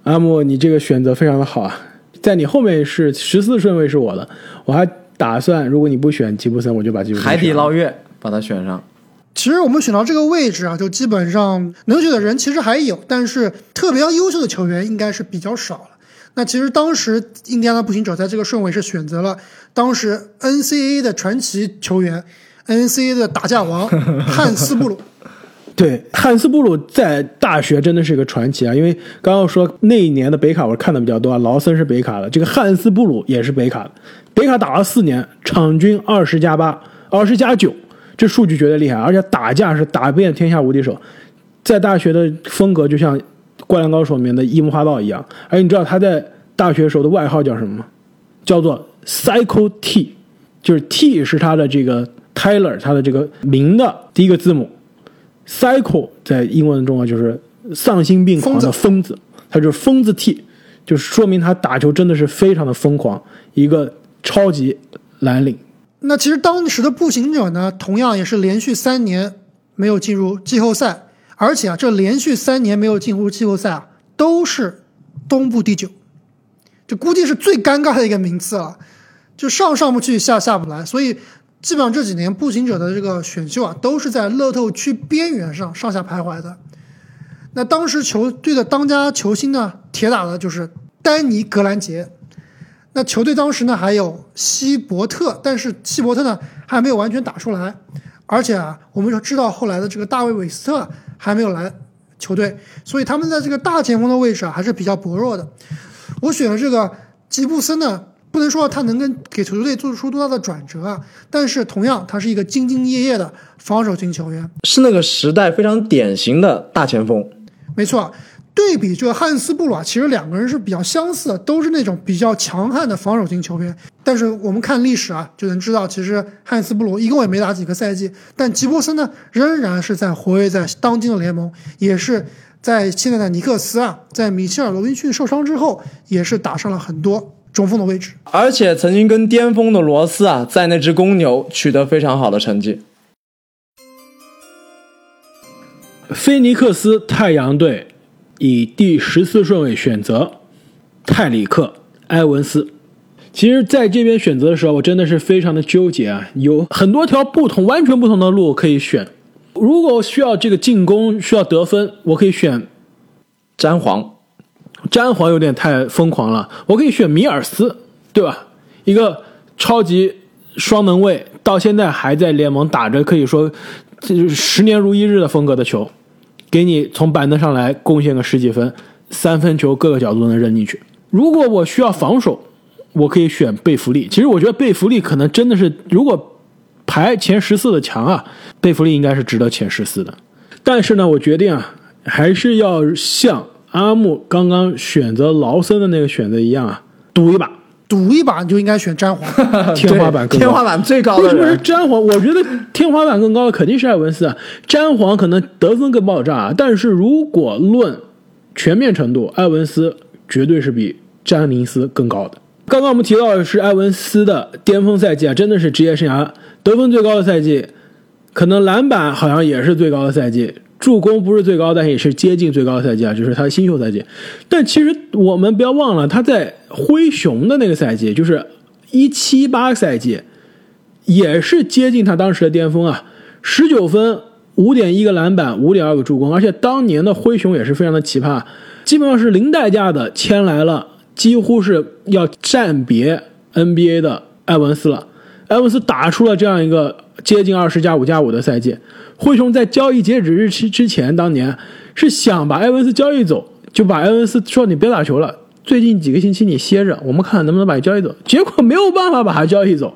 阿木，你这个选择非常的好啊，在你后面是十四顺位是我的，我还打算如果你不选吉布森，我就把吉布森海底捞月把它选上。其实我们选到这个位置啊，就基本上能选的人其实还有，但是特别优秀的球员应该是比较少了。那其实当时印第安纳步行者在这个顺位是选择了当时 NCAA 的传奇球员，NCAA 的打架王 汉斯布鲁。对，汉斯布鲁在大学真的是一个传奇啊！因为刚刚说那一年的北卡我看的比较多啊，劳森是北卡的，这个汉斯布鲁也是北卡的。北卡打了四年，场均二十加八，二十加九。这数据绝对厉害，而且打架是打遍天下无敌手，在大学的风格就像《灌篮高手》里面的樱木花道一样。而你知道他在大学时候的外号叫什么吗？叫做 Cycle T，就是 T 是他的这个 Tyler 他的这个名的第一个字母，Cycle 在英文中啊就是丧心病狂的疯子，他就是疯子 T，就是说明他打球真的是非常的疯狂，一个超级蓝领。那其实当时的步行者呢，同样也是连续三年没有进入季后赛，而且啊，这连续三年没有进入季后赛啊，都是东部第九，这估计是最尴尬的一个名次了，就上上不去，下下不来，所以基本上这几年步行者的这个选秀啊，都是在乐透区边缘上上下徘徊的。那当时球队的当家球星呢，铁打的就是丹尼格兰杰。那球队当时呢还有希伯特，但是希伯特呢还没有完全打出来，而且啊，我们知道后来的这个大卫韦斯特还没有来球队，所以他们在这个大前锋的位置啊还是比较薄弱的。我选了这个吉布森呢，不能说他能跟给球队做出多大的转折啊，但是同样他是一个兢兢业业的防守型球员，是那个时代非常典型的大前锋。没错。对比这个汉斯布鲁啊，其实两个人是比较相似的，都是那种比较强悍的防守型球员。但是我们看历史啊，就能知道，其实汉斯布鲁一共也没打几个赛季，但吉布森呢，仍然是在活跃在当今的联盟，也是在现在的尼克斯啊，在米切尔·罗宾逊受伤之后，也是打上了很多中锋的位置，而且曾经跟巅峰的罗斯啊，在那支公牛取得非常好的成绩。菲尼克斯太阳队。以第十四顺位选择泰里克·埃文斯。其实，在这边选择的时候，我真的是非常的纠结啊，有很多条不同、完全不同的路可以选。如果需要这个进攻，需要得分，我可以选詹皇。詹皇有点太疯狂了，我可以选米尔斯，对吧？一个超级双能卫，到现在还在联盟打着，可以说就是十年如一日的风格的球。给你从板凳上来贡献个十几分，三分球各个角度都能扔进去。如果我需要防守，我可以选贝弗利。其实我觉得贝弗利可能真的是，如果排前十四的强啊，贝弗利应该是值得前十四的。但是呢，我决定啊，还是要像阿木刚刚选择劳森的那个选择一样啊，赌一把。赌一把你就应该选詹皇，天花板天花板最高的。为什么是詹皇？我觉得天花板更高的肯定是艾文斯啊。詹皇可能得分更爆炸，但是如果论全面程度，艾文斯绝对是比詹宁斯更高的。刚刚我们提到的是艾文斯的巅峰赛季啊，真的是职业生涯得分最高的赛季，可能篮板好像也是最高的赛季。助攻不是最高，但也是接近最高的赛季啊，就是他的新秀赛季。但其实我们不要忘了，他在灰熊的那个赛季，就是一七八赛季，也是接近他当时的巅峰啊，十九分五点一个篮板，五点二个助攻，而且当年的灰熊也是非常的奇葩，基本上是零代价的签来了，几乎是要暂别 NBA 的埃文斯了。埃文斯打出了这样一个接近二十加五加五的赛季。灰熊在交易截止日期之前，当年是想把埃文斯交易走，就把埃文斯说你别打球了，最近几个星期你歇着，我们看看能不能把你交易走。结果没有办法把他交易走。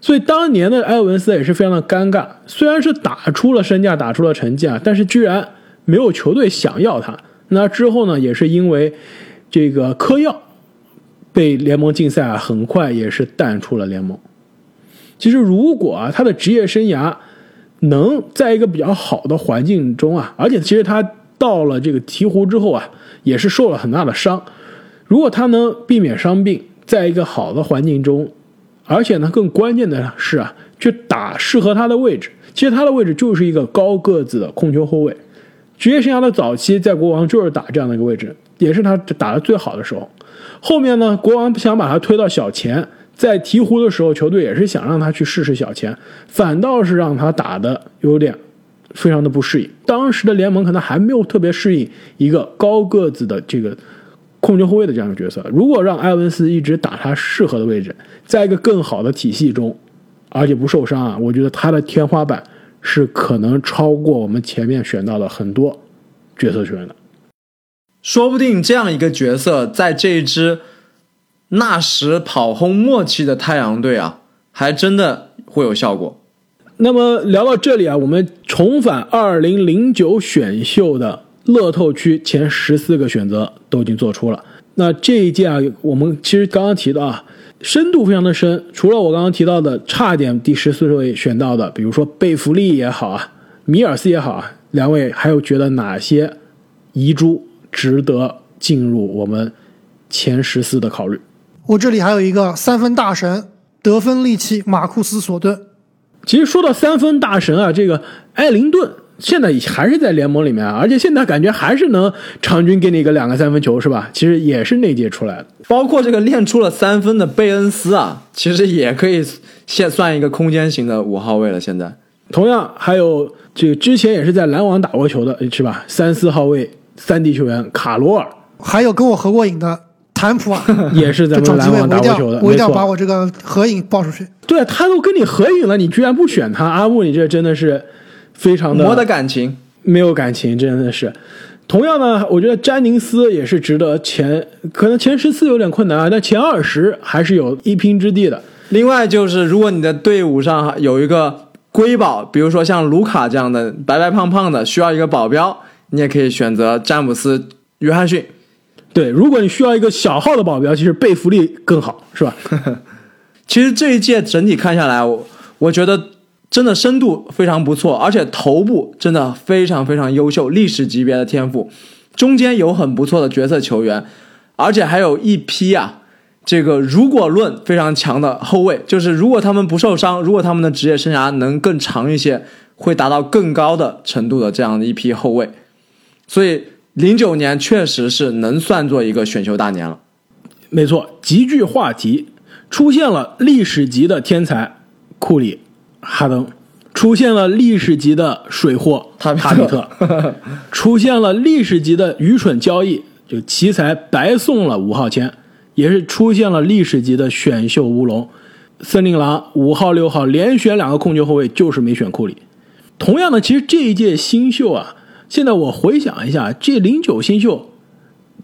所以当年的埃文斯也是非常的尴尬，虽然是打出了身价，打出了成绩啊，但是居然没有球队想要他。那之后呢，也是因为这个嗑药被联盟禁赛啊，很快也是淡出了联盟。其实如果啊，他的职业生涯能在一个比较好的环境中啊，而且其实他到了这个鹈鹕之后啊，也是受了很大的伤。如果他能避免伤病，在一个好的环境中。而且呢，更关键的是啊，去打适合他的位置。其实他的位置就是一个高个子的控球后卫。职业生涯的早期，在国王就是打这样的一个位置，也是他打的最好的时候。后面呢，国王不想把他推到小前，在鹈鹕的时候，球队也是想让他去试试小前，反倒是让他打的有点非常的不适应。当时的联盟可能还没有特别适应一个高个子的这个。控球后卫的这样一个角色，如果让埃文斯一直打他适合的位置，在一个更好的体系中，而且不受伤啊，我觉得他的天花板是可能超过我们前面选到的很多角色球员的。说不定这样一个角色，在这一支那时跑轰末期的太阳队啊，还真的会有效果。那么聊到这里啊，我们重返二零零九选秀的。乐透区前十四个选择都已经做出了。那这一届啊，我们其实刚刚提到啊，深度非常的深。除了我刚刚提到的差点第十四位选到的，比如说贝弗利也好啊，米尔斯也好啊，两位还有觉得哪些遗珠值得进入我们前十四的考虑？我这里还有一个三分大神，得分利器马库斯·索顿。其实说到三分大神啊，这个艾灵顿。现在还是在联盟里面啊，而且现在感觉还是能场均给你个两个三分球，是吧？其实也是那届出来的。包括这个练出了三分的贝恩斯啊，其实也可以现算一个空间型的五号位了。现在，同样还有这个之前也是在篮网打过球的，是吧？三四号位三 D 球员卡罗尔，还有跟我合过影的坦普啊，也是在篮网打过球的。我一定要把我这个合影报出去。对他都跟你合影了，你居然不选他？阿木，你这真的是。非常的没的感情，没有感情，真的是。同样呢，我觉得詹宁斯也是值得前，可能前十四有点困难啊，但前二十还是有一拼之地的。另外就是，如果你的队伍上有一个瑰宝，比如说像卢卡这样的白白胖胖的，需要一个保镖，你也可以选择詹姆斯·约翰逊。对，如果你需要一个小号的保镖，其实贝弗利更好，是吧？其实这一届整体看下来，我我觉得。真的深度非常不错，而且头部真的非常非常优秀，历史级别的天赋。中间有很不错的角色球员，而且还有一批啊，这个如果论非常强的后卫，就是如果他们不受伤，如果他们的职业生涯能更长一些，会达到更高的程度的这样的一批后卫。所以零九年确实是能算作一个选秀大年了。没错，极具话题，出现了历史级的天才库里。哈登出现了历史级的水货，塔塔比特 出现了历史级的愚蠢交易，就奇才白送了五号签，也是出现了历史级的选秀乌龙。森林狼五号六号连选两个控球后卫，就是没选库里。同样的，其实这一届新秀啊，现在我回想一下，这零九新秀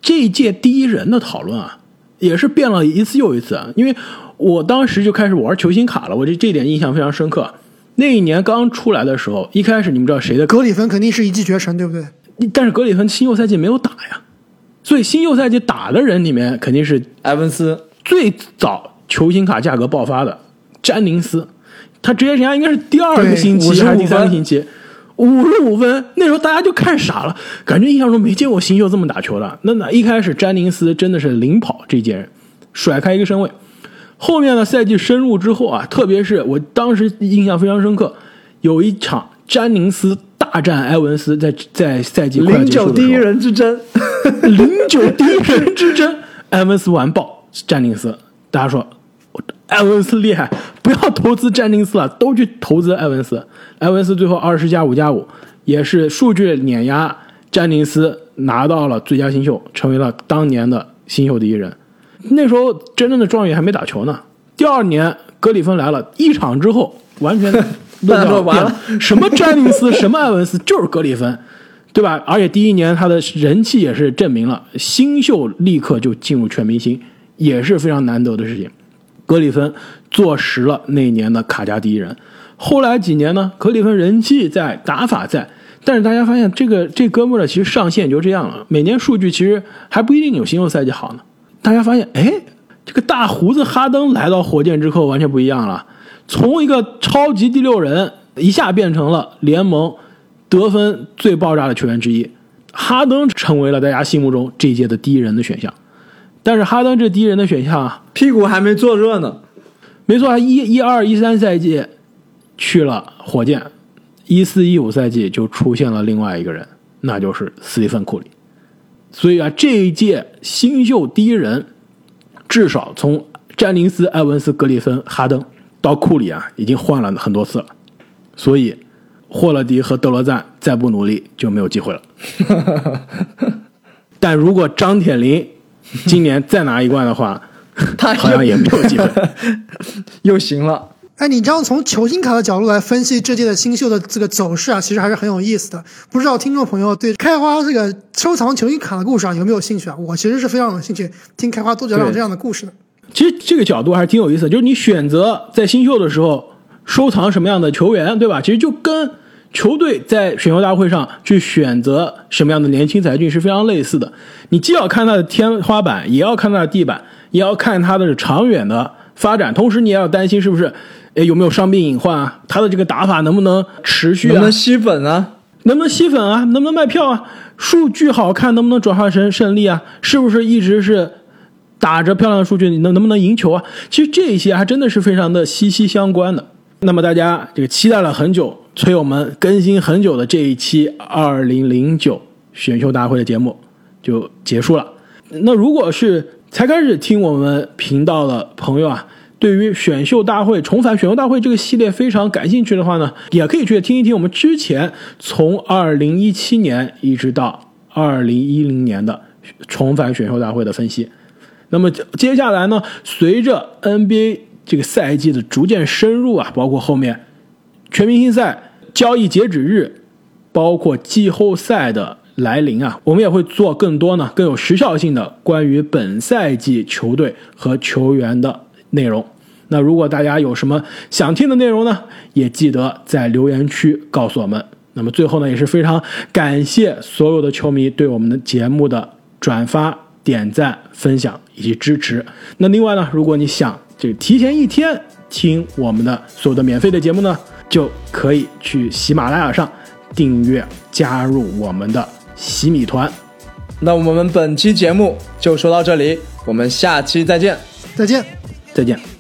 这一届第一人的讨论啊，也是变了一次又一次，因为。我当时就开始玩球星卡了，我这这点印象非常深刻。那一年刚出来的时候，一开始你们知道谁的？格里芬肯定是一骑绝尘，对不对？但是格里芬新秀赛季没有打呀，所以新秀赛季打的人里面肯定是埃文斯最早球星卡价格爆发的詹宁斯，他职业生涯应该是第二个星期还是第三个星期？五十五分，那时候大家就看傻了，感觉印象中没见过新秀这么打球的。那那一开始詹宁斯真的是领跑这届人，甩开一个身位。后面的赛季深入之后啊，特别是我当时印象非常深刻，有一场詹宁斯大战埃文斯，在在赛季零九第一人之争，零九 第一人之争，埃文斯完爆詹宁斯。大家说埃文斯厉害，不要投资詹宁斯了，都去投资埃文斯。埃文斯最后二十加五加五，也是数据碾压詹宁斯，拿到了最佳新秀，成为了当年的新秀第一人。那时候真正的状元还没打球呢。第二年格里芬来了，一场之后完全 论调完了，什么詹宁斯，什么埃文斯，就是格里芬，对吧？而且第一年他的人气也是证明了，新秀立刻就进入全明星，也是非常难得的事情。格里芬坐实了那年的卡加第一人。后来几年呢，格里芬人气在，打法在，但是大家发现这个这哥们儿其实上限就这样了，每年数据其实还不一定有新秀赛季好呢。大家发现，哎，这个大胡子哈登来到火箭之后完全不一样了，从一个超级第六人一下变成了联盟得分最爆炸的球员之一，哈登成为了大家心目中这一届的第一人的选项。但是哈登这第一人的选项啊，屁股还没坐热呢。没错，一一二一三赛季去了火箭，一四一五赛季就出现了另外一个人，那就是斯蒂芬库里。所以啊，这一届新秀第一人，至少从詹宁斯、埃文斯、格里芬、哈登到库里啊，已经换了很多次了。所以，霍勒迪和德罗赞再不努力就没有机会了。但如果张铁林 今年再拿一冠的话，他好像也没有机会，又行了。哎，你这样从球星卡的角度来分析这届的新秀的这个走势啊，其实还是很有意思的。不知道听众朋友对开花这个收藏球星卡的故事啊有没有兴趣啊？我其实是非常有兴趣听开花多讲讲这样的故事的。其实这个角度还是挺有意思的，就是你选择在新秀的时候收藏什么样的球员，对吧？其实就跟球队在选秀大会上去选择什么样的年轻才俊是非常类似的。你既要看他的天花板，也要看他的地板，也要看他的长远的发展，同时你也要担心是不是。哎，有没有伤病隐患啊？他的这个打法能不能持续啊？能不能吸粉啊？能不能吸粉啊？能不能卖票啊？数据好看，能不能转化成胜利啊？是不是一直是打着漂亮的数据，你能能不能赢球啊？其实这些还真的是非常的息息相关的。那么大家这个期待了很久，催我们更新很久的这一期二零零九选秀大会的节目就结束了。那如果是才开始听我们频道的朋友啊。对于选秀大会重返选秀大会这个系列非常感兴趣的话呢，也可以去听一听我们之前从二零一七年一直到二零一零年的重返选秀大会的分析。那么接下来呢，随着 NBA 这个赛季的逐渐深入啊，包括后面全明星赛交易截止日，包括季后赛的来临啊，我们也会做更多呢更有时效性的关于本赛季球队和球员的。内容，那如果大家有什么想听的内容呢，也记得在留言区告诉我们。那么最后呢，也是非常感谢所有的球迷对我们的节目的转发、点赞、分享以及支持。那另外呢，如果你想这个提前一天听我们的所有的免费的节目呢，就可以去喜马拉雅上订阅加入我们的洗米团。那我们本期节目就说到这里，我们下期再见，再见。再见。